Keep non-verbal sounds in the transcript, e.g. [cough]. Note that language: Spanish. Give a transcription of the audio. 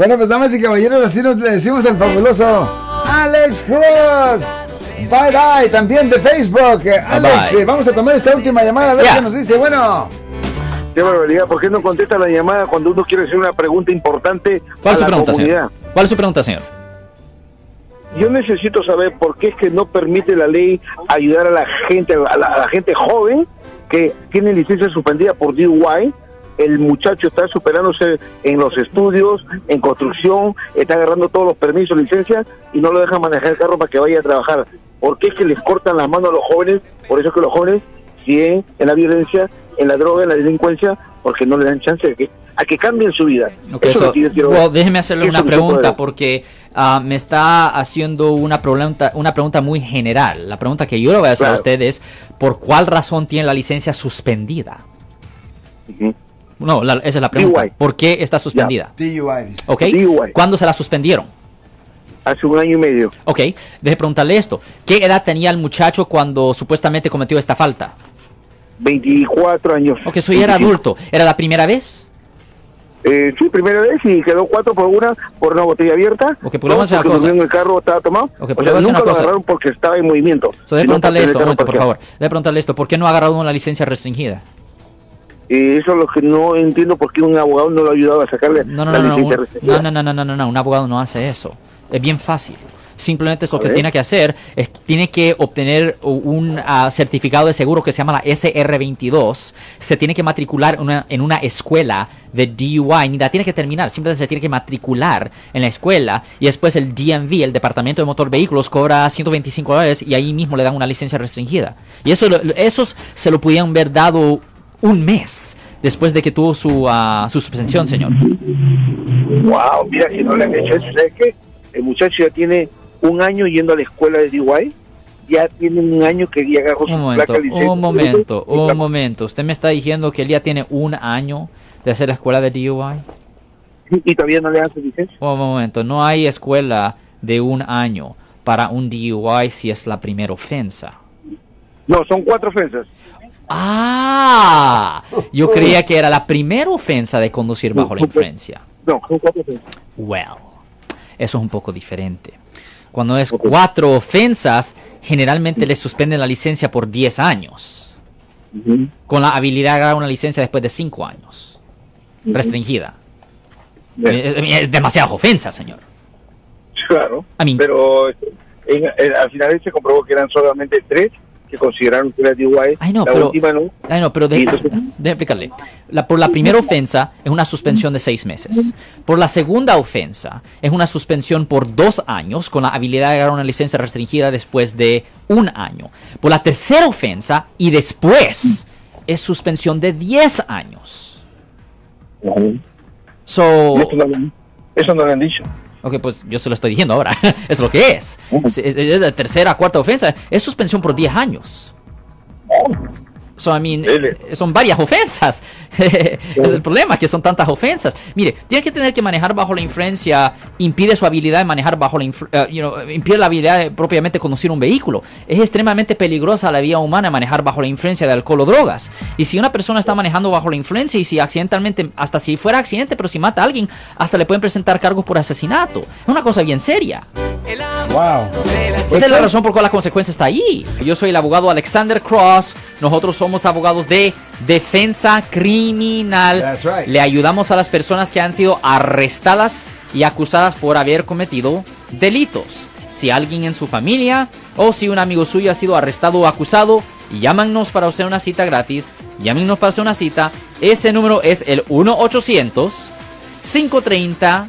Bueno, pues damas y caballeros, así nos le decimos al fabuloso Alex Cruz. Bye bye, también de Facebook. Eh, Alex, bye. eh, vamos a tomar esta última llamada a ver qué nos dice. Bueno, Qué barbaridad, ¿por qué no contesta la llamada cuando uno quiere hacer una pregunta importante ¿Cuál a es su la pregunta, comunidad? señor? ¿Cuál es su pregunta, señor? Yo necesito saber por qué es que no permite la ley ayudar a la gente, a la, a la gente joven que tiene licencia suspendida por DUI. El muchacho está superándose en los estudios, en construcción, está agarrando todos los permisos, licencias y no lo dejan manejar el carro para que vaya a trabajar. ¿Por qué es que les cortan las manos a los jóvenes? Por eso es que los jóvenes siguen en la violencia, en la droga, en la delincuencia, porque no le dan chance de que, a que cambien su vida. Eso quiero- déjeme hacerle una pregunta porque ah, me está haciendo una pregunta, una pregunta muy general. La pregunta que yo le voy a hacer a Claro. usted es, ¿por cuál razón tiene la licencia suspendida? Ujú. No, la- esa es la pregunta. DUI. ¿Por qué está suspendida? DUI. dice. ¿Ok? DUI. ¿Cuándo se la suspendieron? Hace un año y medio. Ok, deje preguntarle esto. ¿Qué edad tenía el muchacho cuando supuestamente cometió esta falta? 24 años. Ok, eso ya era 25. adulto. ¿Era la primera vez? Eh, sí, primera vez y quedó cuatro por una por una botella abierta. Ok, pero vamos a hacer Dos una porque cosa. en el carro estaba tomado. Ok, o pero sea, vamos a hacer nunca lo cosa. agarraron porque estaba en movimiento. So, deje sino preguntarle esto, momento, por favor. Deje preguntarle esto. ¿Por qué no ha agarrado una licencia restringida? Y eso es lo que no entiendo por qué un abogado no lo ha ayudado a sacarle No, no, la no, no, un- no, no, no, no, no, no, un abogado no hace eso. Es bien fácil. Simplemente es lo que tiene que hacer, es que tiene que obtener un ah, certificado de seguro que se llama la SR22, se tiene que matricular una- en una escuela de DUI, ni la tiene que terminar, simplemente se tiene que matricular en la escuela y después el DMV, el Departamento de Motor Vehículos, cobra 125 dólares y ahí mismo le dan una licencia restringida. Y eso, esos se lo pudieran haber dado un mes después de que tuvo su, ah, su suspensión, señor. Wow, mira que no le han hecho eso. ¿Sabes qué? El muchacho ya tiene un año yendo a la escuela de DUI. Ya tiene un año que ya agarró su Un momento, placa licencia. un momento, un momento. Usted me está diciendo que él ya tiene un año de hacer la escuela de DUI. Y todavía no le dan su licencia. Un momento, no hay escuela de un año para un DUI si es la primera ofensa. No, son cuatro ofensas. Ah, yo creía que era la primera ofensa de conducir bajo la influencia. No, son cuatro ofensas. Well, eso es un poco diferente. Cuando es cuatro ofensas, generalmente le suspenden la licencia por 10 años. Con la habilidad de agarrar una licencia después de 5 años. Restringida. Bien. Es, es demasiada ofensa, señor. Claro, I mean- pero en- en- al final se comprobó que eran solamente tres que consideraron que era DUI. Ay, no, la pero- última no. Ay, no, pero entonces- explicarle. La- por la primera ofensa es una suspensión de seis meses. Por la segunda ofensa es una suspensión por dos años con la habilidad de agarrar una licencia restringida después de un año. Por la tercera ofensa y después es suspensión de 10 años. So, Eso, no, lo- eso no lo han dicho. Ok, pues yo se lo estoy diciendo ahora. [laughs] es lo que es. Es, es- es la tercera, cuarta ofensa. Es suspensión por 10 años. So, I mean, eh, son varias ofensas. [laughs] es el problema, que son tantas ofensas. Mire, tiene que tener que manejar bajo la influencia, impide su habilidad de manejar bajo la influencia, impide la habilidad de propiamente conducir un vehículo. Es extremadamente peligrosa la vida humana manejar bajo la influencia de alcohol o drogas. Y si una persona está manejando bajo la influencia y si accidentalmente, hasta si fuera accidente, pero si mata a alguien, hasta le pueden presentar cargos por asesinato. Es una cosa bien seria. Wow. Esa es la razón por cual la consecuencia está ahí. Yo soy el abogado Alexander Cross. Nosotros somos abogados de defensa criminal. That's right. Le ayudamos a las personas que han sido arrestadas y acusadas por haber cometido delitos. Si alguien en su familia o si un amigo suyo ha sido arrestado o acusado, llámanos para hacer una cita gratis. Llámenos para hacer una cita. Ese número es el 1 800 530